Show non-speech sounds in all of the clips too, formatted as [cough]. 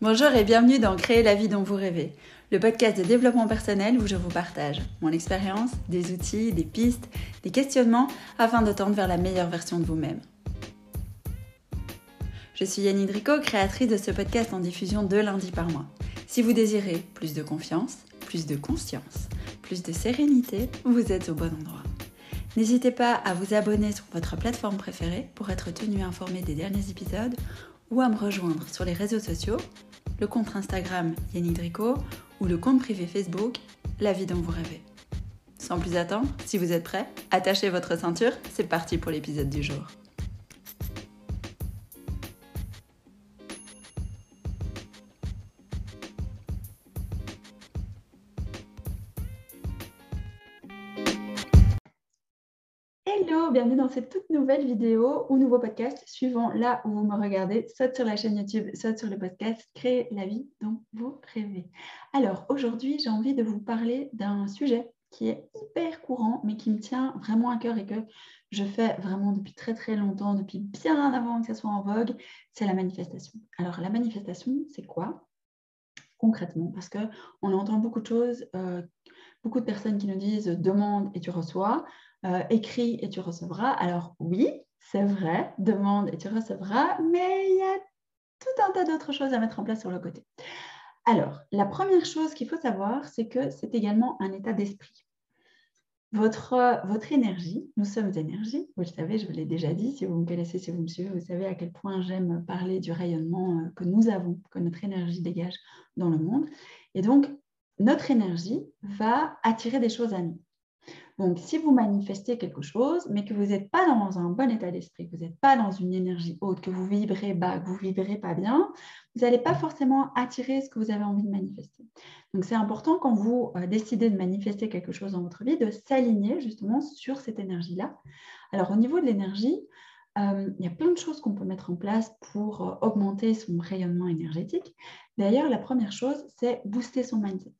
Bonjour et bienvenue dans Créer la vie dont vous rêvez, le podcast de développement personnel où je vous partage mon expérience, des outils, des pistes, des questionnements afin de tendre vers la meilleure version de vous-même. Je suis Yanni Drico, créatrice de ce podcast en diffusion deux lundis par mois. Si vous désirez plus de confiance, plus de conscience, plus de sérénité, vous êtes au bon endroit. N'hésitez pas à vous abonner sur votre plateforme préférée pour être tenu informé des derniers épisodes ou à me rejoindre sur les réseaux sociaux le compte Instagram Yannick Drico ou le compte privé Facebook La vie dont vous rêvez. Sans plus attendre, si vous êtes prêts, attachez votre ceinture, c'est parti pour l'épisode du jour. Bienvenue dans cette toute nouvelle vidéo ou nouveau podcast suivant là où vous me regardez, soit sur la chaîne YouTube, soit sur le podcast Créer la vie dont vous rêvez. Alors aujourd'hui, j'ai envie de vous parler d'un sujet qui est hyper courant, mais qui me tient vraiment à cœur et que je fais vraiment depuis très très longtemps, depuis bien avant que ça soit en vogue, c'est la manifestation. Alors la manifestation, c'est quoi? Concrètement Parce qu'on entend beaucoup de choses, euh, beaucoup de personnes qui nous disent demande et tu reçois. Euh, écris et tu recevras. Alors oui, c'est vrai, demande et tu recevras, mais il y a tout un tas d'autres choses à mettre en place sur le côté. Alors, la première chose qu'il faut savoir, c'est que c'est également un état d'esprit. Votre, énergie, nous sommes énergie, vous le savez, je vous l'ai déjà dit, si vous me connaissez, si vous me suivez, vous savez à quel point j'aime parler du rayonnement euh, que nous avons, que notre énergie dégage dans le monde. Et donc, notre énergie va attirer des choses à nous. Donc, si vous manifestez quelque chose, mais que vous n'êtes pas dans un bon état d'esprit, que vous n'êtes pas dans une énergie haute, que vous vibrez bas, que vous vibrez pas bien, vous n'allez pas forcément attirer ce que vous avez envie de manifester. Donc, c'est important quand vous euh, décidez de manifester quelque chose dans votre vie, de s'aligner justement sur cette énergie-là. Alors, au niveau de l'énergie, euh, il y a plein de choses qu'on peut mettre en place pour euh, augmenter son rayonnement énergétique. D'ailleurs, la première chose, c'est booster son mindset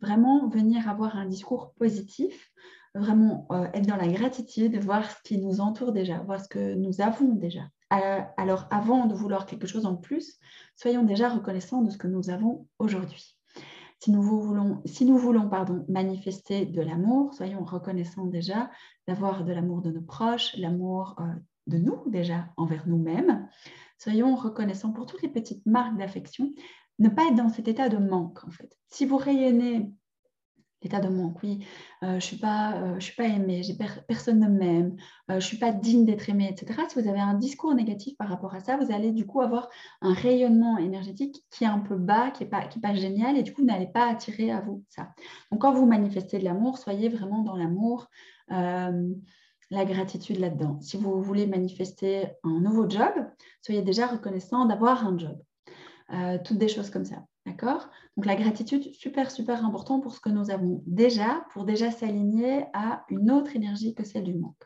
vraiment venir avoir un discours positif, vraiment euh, être dans la gratitude, voir ce qui nous entoure déjà, voir ce que nous avons déjà. Euh, alors avant de vouloir quelque chose en plus, soyons déjà reconnaissants de ce que nous avons aujourd'hui. Si nous voulons, si nous voulons pardon, manifester de l'amour, soyons reconnaissants déjà d'avoir de l'amour de nos proches, l'amour euh, de nous déjà envers nous-mêmes. Soyons reconnaissants pour toutes les petites marques d'affection, ne pas être dans cet état de manque, en fait. Si vous rayonnez l'état de manque, oui, euh, je ne suis, pas, euh, suis pas aimée, personne ne m'aime, euh, je ne suis pas digne d'être aimée, etc. Si vous avez un discours négatif par rapport à ça, vous allez du coup avoir un rayonnement énergétique qui est un peu bas, qui n'est pas génial, et du coup, vous n'allez pas attirer à vous ça. Donc, quand vous manifestez de l'amour, soyez vraiment dans l'amour la gratitude là-dedans. Si vous voulez manifester un nouveau job, soyez déjà reconnaissant d'avoir un job. Euh, toutes des choses comme ça. D'accord? Donc la gratitude, super, super important pour ce que nous avons déjà, pour déjà s'aligner à une autre énergie que celle du manque.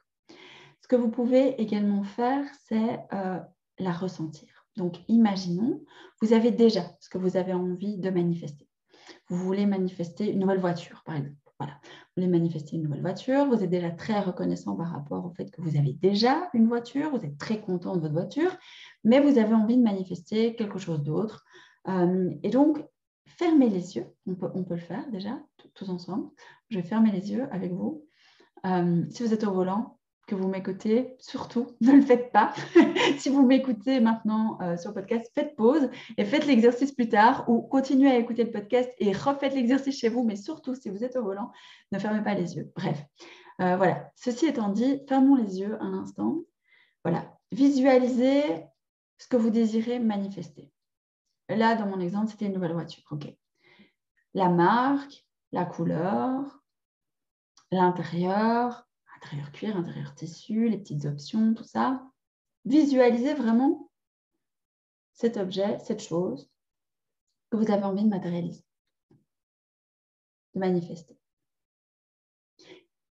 Ce que vous pouvez également faire, c'est euh, la ressentir. Donc imaginons, vous avez déjà ce que vous avez envie de manifester. Vous voulez manifester une nouvelle voiture, par exemple. Voilà. Vous voulez manifester une nouvelle voiture, vous êtes déjà très reconnaissant par rapport au fait que vous avez déjà une voiture, vous êtes très content de votre voiture, mais vous avez envie de manifester quelque chose d'autre. Euh, et donc, fermez les yeux, on peut, on peut le faire déjà, tous ensemble. Je vais fermer les yeux avec vous. Euh, si vous êtes au volant, que vous m'écoutez, surtout, [laughs] ne le faites pas. [laughs] si vous m'écoutez maintenant euh, sur le podcast, faites pause et faites l'exercice plus tard ou continuez à écouter le podcast et refaites l'exercice chez vous. Mais surtout, si vous êtes au volant, ne fermez pas les yeux. Bref, voilà. Ceci étant dit, fermons les yeux un instant. Voilà. Visualisez ce que vous désirez manifester. Là, dans mon exemple, c'était une nouvelle voiture. La marque, la couleur, l'intérieur, intérieur cuir, intérieur tissu, les petites options, tout ça. Visualisez vraiment cet objet, cette chose que vous avez envie de matérialiser, de manifester.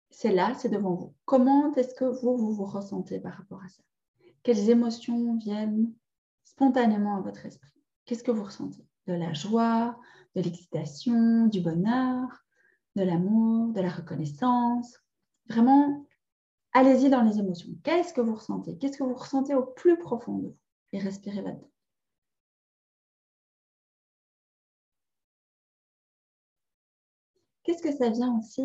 C'est là, c'est devant vous. Comment est-ce que vous vous ressentez par rapport à ça? Quelles émotions viennent spontanément à votre esprit? Qu'est-ce que vous ressentez? De la joie, de l'excitation, du bonheur, de l'amour, de la reconnaissance? Vraiment, allez-y dans les émotions. Qu'est-ce que vous ressentez? Qu'est-ce que vous ressentez au plus profond de vous? Et respirez là-dedans. Qu'est-ce que ça vient aussi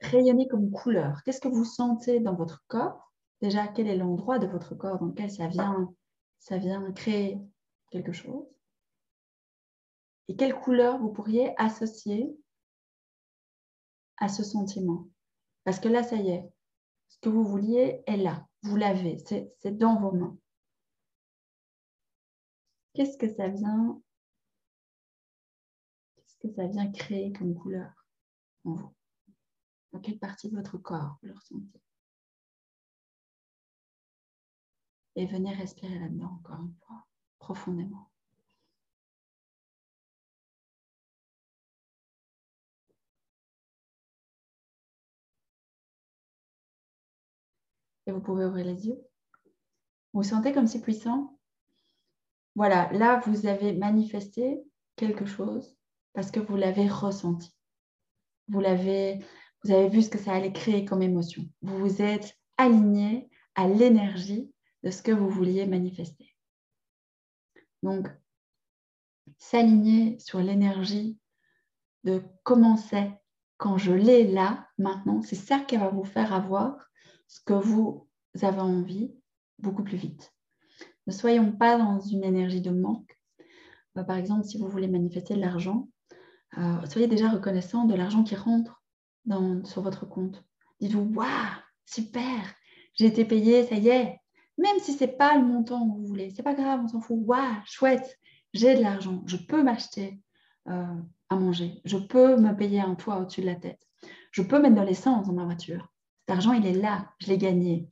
rayonner comme couleur? Qu'est-ce que vous sentez dans votre corps? Déjà, quel est l'endroit de votre corps dans lequel ça vient, créer quelque chose? Et quelle couleur vous pourriez associer à ce sentiment? Parce que là, ça y est, ce que vous vouliez est là, vous l'avez, c'est dans vos mains. Qu'est-ce que ça vient Qu'est-ce que ça vient créer comme couleur en vous? Dans quelle partie de votre corps vous le ressentez? Et venez respirer là-dedans encore une fois, profondément. Et vous pouvez ouvrir les yeux. Vous sentez comme c'est puissant Voilà, là, vous avez manifesté quelque chose parce que vous l'avez ressenti. Vous l'avez, vous avez vu ce que ça allait créer comme émotion. Vous vous êtes aligné à l'énergie de ce que vous vouliez manifester. Donc, s'aligner sur l'énergie de comment c'est quand je l'ai là, maintenant, c'est ça qui va vous faire avoir ce que vous avez envie beaucoup plus vite. Ne soyons pas dans une énergie de manque. Euh, par exemple, si vous voulez manifester de l'argent, euh, soyez déjà reconnaissant de l'argent qui rentre sur votre compte. Dites-vous, waouh, super, j'ai été payé, ça y est, même si ce n'est pas le montant que vous voulez, c'est pas grave, on s'en fout. Waouh, chouette, j'ai de l'argent, je peux m'acheter euh, à manger, je peux me payer un toit au-dessus de la tête, je peux mettre de l'essence dans ma voiture. Cet argent, il est là, je l'ai gagné.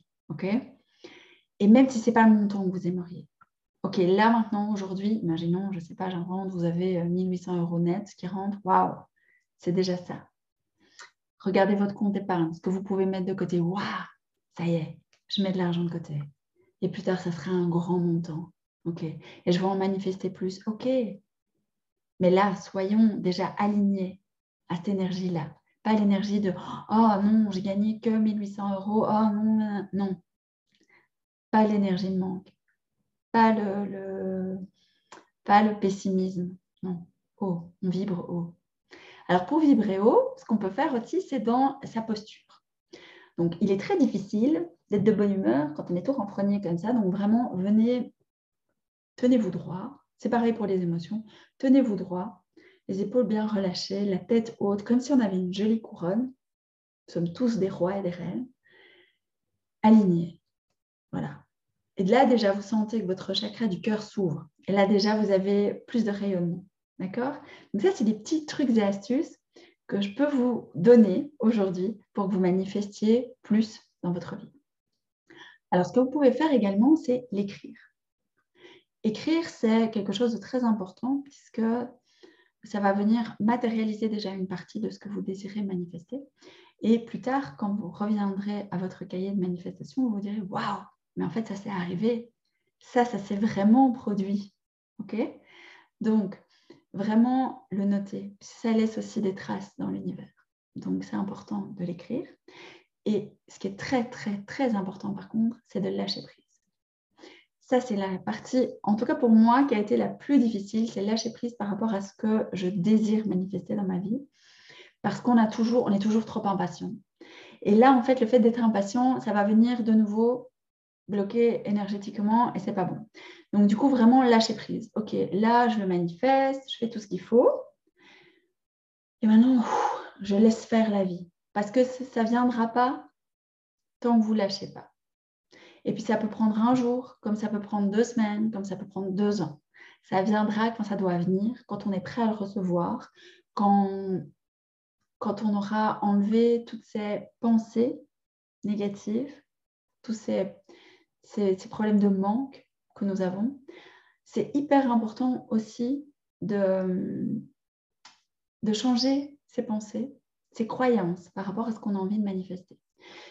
Et même si ce n'est pas le montant que vous aimeriez. Ok, là maintenant, aujourd'hui, imaginons, je ne sais pas, j'invente, vous avez 1800 euh, euros net qui rentrent. Waouh, c'est déjà ça. Regardez votre compte épargne, ce que vous pouvez mettre de côté. Waouh, ça y est, je mets de l'argent de côté. Et plus tard, ça sera un grand montant. OK. Et je vais en manifester plus. OK. Mais là, soyons déjà alignés à cette énergie-là. Pas l'énergie de Oh non, j'ai gagné que 1800 euros. Oh non, non. Pas l'énergie de manque. Pas le, pas le pessimisme. Non. Haut. On vibre haut. Alors pour vibrer haut, ce qu'on peut faire aussi, c'est dans sa posture. Donc il est très difficile d'être de bonne humeur quand on est tout renfrogné comme ça. Donc vraiment, venez, tenez-vous droit. C'est pareil pour les émotions. Tenez-vous droit, les épaules bien relâchées, la tête haute, comme si on avait une jolie couronne. Nous sommes tous des rois et des reines. Alignés. Voilà. Et là, déjà, vous sentez que votre chakra du cœur s'ouvre. Et là, déjà, vous avez plus de rayonnement. D'accord? Donc ça, c'est des petits trucs et astuces que je peux vous donner aujourd'hui pour que vous manifestiez plus dans votre vie. Alors, ce que vous pouvez faire également, c'est l'écrire. Écrire, c'est quelque chose de très important puisque ça va venir matérialiser déjà une partie de ce que vous désirez manifester. Et plus tard, quand vous reviendrez à votre cahier de manifestation, vous vous direz Waouh, mais en fait, ça s'est arrivé. Ça, ça s'est vraiment produit. OK? Donc, vraiment le noter. Ça laisse aussi des traces dans l'univers. Donc, c'est important de l'écrire. Et ce qui est très, très, très important par contre, c'est de lâcher prise. Ça, c'est la partie, en tout cas pour moi, qui a été la plus difficile, c'est lâcher prise par rapport à ce que je désire manifester dans ma vie. Parce qu'on a toujours, on est toujours trop impatient. Et là, en fait, le fait d'être impatient, ça va venir de nouveau bloquer énergétiquement et c'est pas bon. Donc, du coup, vraiment lâcher prise. Ok, là, je le manifeste, je fais tout ce qu'il faut. Et maintenant, je laisse faire la vie parce que ça ne viendra pas tant que vous ne lâchez pas. Et puis ça peut prendre un jour, comme ça peut prendre deux semaines, comme ça peut prendre deux ans. Ça viendra quand ça doit venir, quand on est prêt à le recevoir, quand, quand on aura enlevé toutes ces pensées négatives, tous ces, ces, problèmes de manque nous avons. C'est hyper important aussi de, de changer ces pensées ses croyances par rapport à ce qu'on a envie de manifester.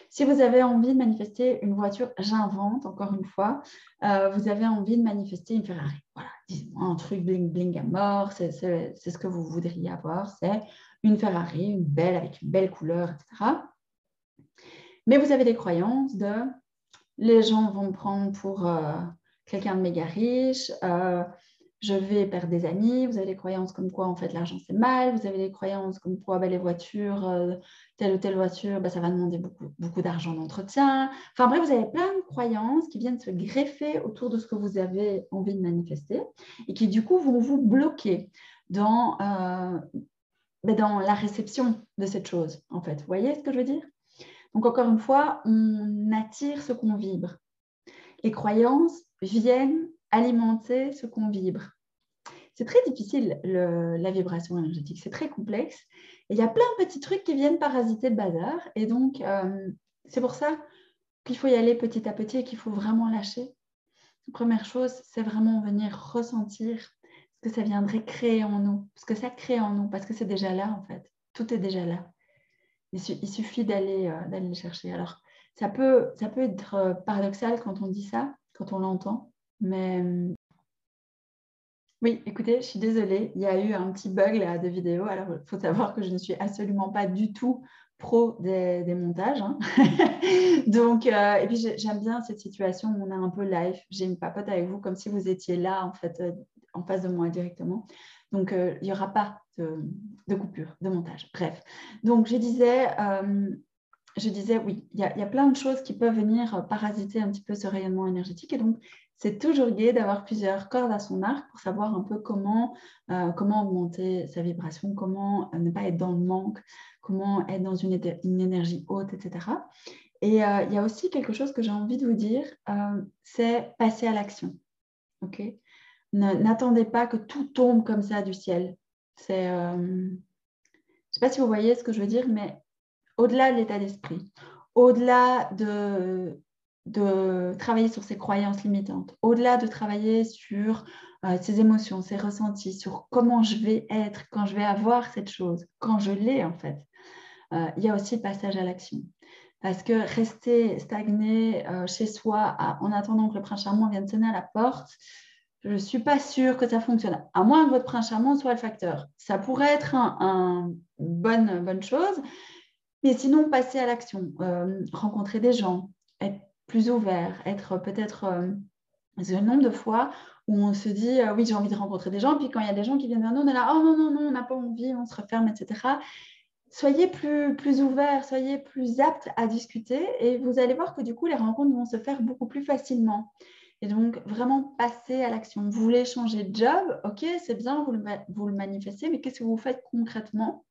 Si vous avez envie de manifester une voiture, j'invente encore une fois, euh, vous avez envie de manifester une Ferrari. Voilà, dites-moi un truc bling bling à mort, c'est ce que vous voudriez avoir, c'est une Ferrari, une belle avec une belle couleur, etc. Mais vous avez des croyances de les gens vont me prendre pour euh, quelqu'un de méga riche, euh, je vais perdre des amis, vous avez des croyances comme quoi en fait l'argent c'est mal, vous avez des croyances comme quoi bah, les voitures, euh, telle ou telle voiture, bah, ça va demander beaucoup, beaucoup d'argent d'entretien. Enfin bref, vous avez plein de croyances qui viennent se greffer autour de ce que vous avez envie de manifester et qui du coup vont vous bloquer dans, euh, bah, dans la réception de cette chose en fait. Vous voyez ce que je veux dire? Donc encore une fois, on attire ce qu'on vibre. Les croyances viennent alimenter ce qu'on vibre. C'est très difficile, la vibration énergétique, c'est très complexe. Et il y a plein de petits trucs qui viennent parasiter le bazar. Et donc, euh, c'est pour ça qu'il faut y aller petit à petit et qu'il faut vraiment lâcher. La première chose, c'est vraiment venir ressentir ce que ça viendrait créer en nous, ce que ça crée en nous, parce que c'est déjà là, en fait. Tout est déjà là. Il, suffit d'aller euh, d'aller le chercher. Alors, ça peut, ça peut être euh, paradoxal quand on dit ça, quand on l'entend. Mais oui, écoutez, je suis désolée, il y a eu un petit bug là de vidéo. Alors, il faut savoir que je ne suis absolument pas du tout pro des, montages. Hein. [laughs] Donc, euh, et puis j'aime bien cette situation où on est un peu live. J'ai une papote avec vous comme si vous étiez là, en fait, euh, en face de moi directement. Donc, euh, il n'y aura pas de, coupure, de montage. Bref. Donc, je disais, je disais, oui, il y, a, plein de choses qui peuvent venir parasiter un petit peu ce rayonnement énergétique. Et donc, c'est toujours gai d'avoir plusieurs cordes à son arc pour savoir un peu comment, euh, comment augmenter sa vibration, comment euh, ne pas être dans le manque, comment être dans une, énergie haute, etc. Et euh, il y a aussi quelque chose que j'ai envie de vous dire, c'est passer à l'action. Ok? N'attendez pas que tout tombe comme ça du ciel. C'est, je ne sais pas si vous voyez ce que je veux dire, mais au-delà de l'état d'esprit, au-delà de, travailler sur ses croyances limitantes, au-delà de travailler sur euh, ses émotions, ses ressentis, sur comment je vais être quand je vais avoir cette chose, quand je l'ai en fait. Euh, il y a aussi le passage à l'action. Parce que rester stagné euh, chez soi en attendant que le prince charmant vienne sonner à la porte, je ne suis pas sûre que ça fonctionne, à moins que votre prince charmant soit le facteur. Ça pourrait être une bonne, bonne chose, mais sinon, passer à l'action, rencontrer des gens, être plus ouvert, être peut-être... Euh, un nombre de fois où on se dit euh, oui j'ai envie de rencontrer des gens puis quand il y a des gens qui viennent vers nous on est là oh non non non on n'a pas envie on se referme etc soyez plus plus ouvert soyez plus apte à discuter et vous allez voir que du coup les rencontres vont se faire beaucoup plus facilement. Et donc vraiment passer à l'action. Vous voulez changer de job ok c'est bien vous le, vous le manifestez mais qu'est-ce que vous faites concrètement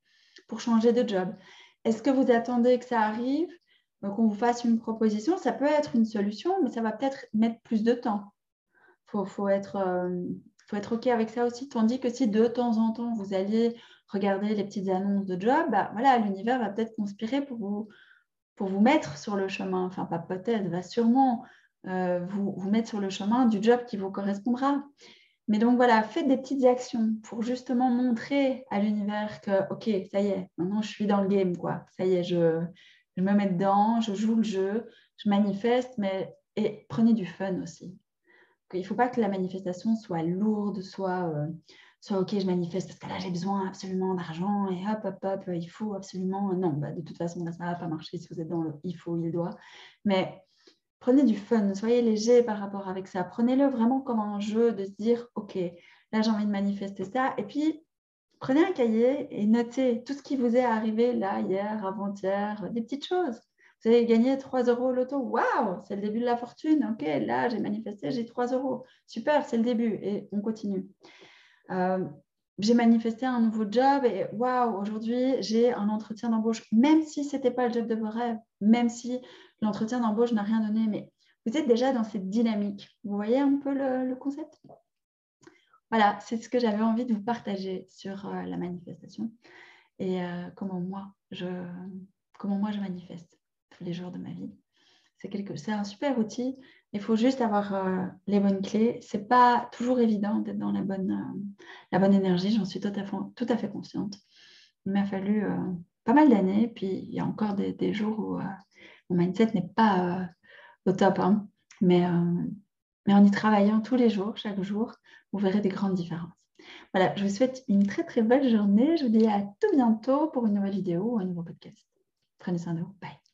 pour changer de job? Est-ce que vous attendez que ça arrive qu'on vous fasse une proposition, ça peut être une solution, mais ça va peut-être mettre plus de temps. Il faut, être, euh, faut être OK avec ça aussi. Tandis que si de temps en temps, vous alliez regarder les petites annonces de job, bah, voilà, l'univers va peut-être conspirer pour vous, mettre sur le chemin. Enfin, pas peut-être, va sûrement euh, vous mettre sur le chemin du job qui vous correspondra. Mais donc voilà, faites des petites actions pour justement montrer à l'univers que, OK, ça y est, maintenant je suis dans le game, quoi. Ça y est, je, me mets dedans, je joue le jeu, je manifeste, mais prenez du fun aussi. Il ne faut pas que la manifestation soit lourde, soit, euh, soit ok, je manifeste parce que là j'ai besoin absolument d'argent et hop, hop, hop, il faut absolument. Non, bah, de toute façon, ça ne va pas marcher si vous êtes dans le il faut, il doit. Mais prenez du fun, soyez léger par rapport avec ça. Prenez-le vraiment comme un jeu de se dire ok, là j'ai envie de manifester ça. Et puis prenez un cahier et notez tout ce qui vous est arrivé là, hier, avant-hier, des petites choses. Vous avez gagné 3 euros au loto. Waouh, c'est le début de la fortune. Ok, là, j'ai manifesté, j'ai 3 euros. Super, c'est le début. Et on continue. Euh, j'ai manifesté un nouveau job et waouh, aujourd'hui, j'ai un entretien d'embauche, même si ce n'était pas le job de vos rêves, même si l'entretien d'embauche n'a rien donné, mais vous êtes déjà dans cette dynamique. Vous voyez un peu le concept? Voilà, c'est ce que j'avais envie de vous partager sur euh, la manifestation et euh, comment, moi, je, comment moi je manifeste tous les jours de ma vie. C'est un super outil. Il faut juste avoir euh, les bonnes clés. Ce n'est pas toujours évident d'être dans la bonne, la bonne énergie, j'en suis tout à, fait, tout à fait consciente. Il m'a fallu pas mal d'années, puis il y a encore des, jours où mon mindset n'est pas au top. Hein. Mais mais en y travaillant tous les jours, chaque jour, vous verrez des grandes différences. Voilà, je vous souhaite une très très belle journée. Je vous dis à tout bientôt pour une nouvelle vidéo ou un nouveau podcast. Prenez soin de vous. Bye.